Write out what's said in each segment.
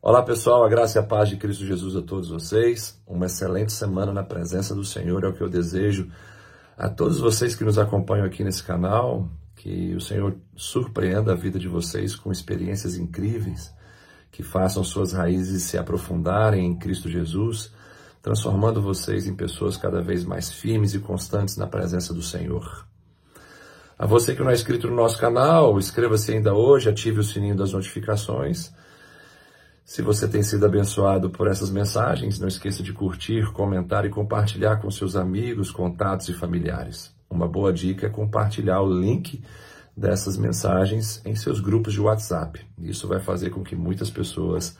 Olá pessoal, a graça e a paz de Cristo Jesus a todos vocês. Uma excelente semana na presença do Senhor é o que eu desejo a todos vocês que nos acompanham aqui nesse canal. Que o Senhor surpreenda a vida de vocês com experiências incríveis, que façam suas raízes se aprofundarem em Cristo Jesus, transformando vocês em pessoas cada vez mais firmes e constantes na presença do Senhor. A você que não é inscrito no nosso canal, inscreva-se ainda hoje, ative o sininho das notificações se você tem sido abençoado por essas mensagens, não esqueça de curtir, comentar e compartilhar com seus amigos, contatos e familiares. Uma boa dica é compartilhar o link dessas mensagens em seus grupos de WhatsApp. Isso vai fazer com que muitas pessoas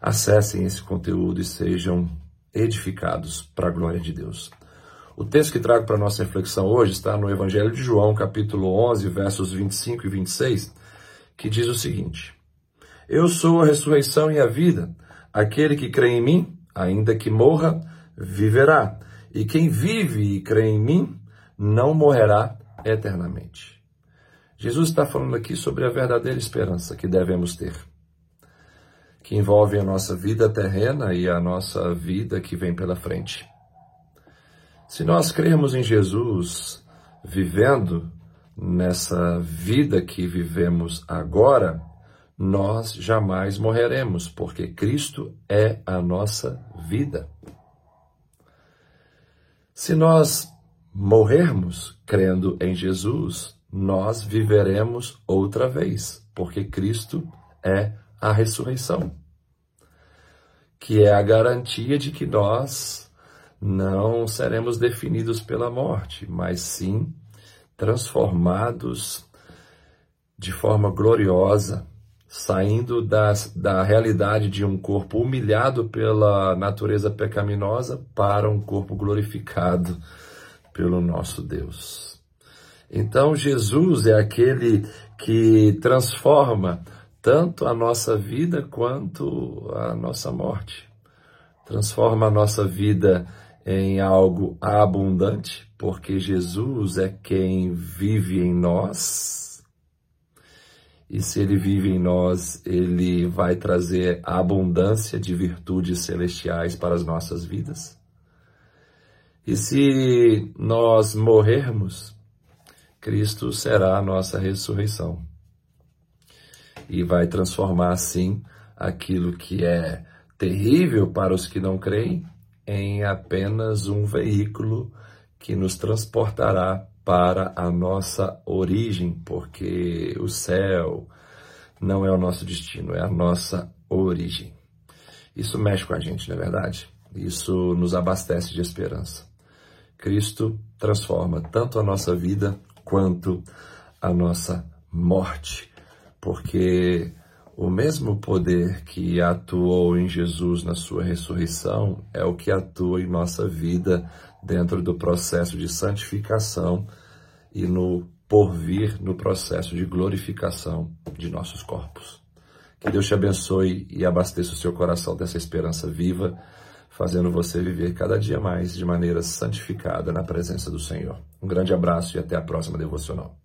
acessem esse conteúdo e sejam edificados para a glória de Deus. O texto que trago para nossa reflexão hoje está no Evangelho de João, capítulo 11, versos 25 e 26, que diz o seguinte: eu sou a ressurreição e a vida. Aquele que crê em mim, ainda que morra, viverá. E quem vive e crê em mim, não morrerá eternamente. Jesus está falando aqui sobre a verdadeira esperança que devemos ter, que envolve a nossa vida terrena e a nossa vida que vem pela frente. Se nós crermos em Jesus, vivendo nessa vida que vivemos agora, nós jamais morreremos, porque Cristo é a nossa vida. Se nós morrermos crendo em Jesus, nós viveremos outra vez, porque Cristo é a ressurreição, que é a garantia de que nós não seremos definidos pela morte, mas sim transformados de forma gloriosa saindo das, da realidade de um corpo humilhado pela natureza pecaminosa para um corpo glorificado pelo nosso Deus. Então, Jesus é aquele que transforma tanto a nossa vida quanto a nossa morte. Transforma a nossa vida em algo abundante, porque Jesus é quem vive em nós e se ele vive em nós, ele vai trazer a abundância de virtudes celestiais para as nossas vidas. E se nós morrermos, Cristo será a nossa ressurreição. E vai transformar, assim, aquilo que é terrível para os que não creem em apenas um veículo que nos transportará para a nossa origem, porque o céu não é o nosso destino, é a nossa origem. Isso mexe com a gente, não é verdade? Isso nos abastece de esperança. Cristo transforma tanto a nossa vida quanto a nossa morte, porque o mesmo poder que atuou em Jesus na sua ressurreição é o que atua em nossa vida dentro do processo de santificação e no porvir no processo de glorificação de nossos corpos. Que Deus te abençoe e abasteça o seu coração dessa esperança viva, fazendo você viver cada dia mais de maneira santificada na presença do Senhor. Um grande abraço e até a próxima devocional.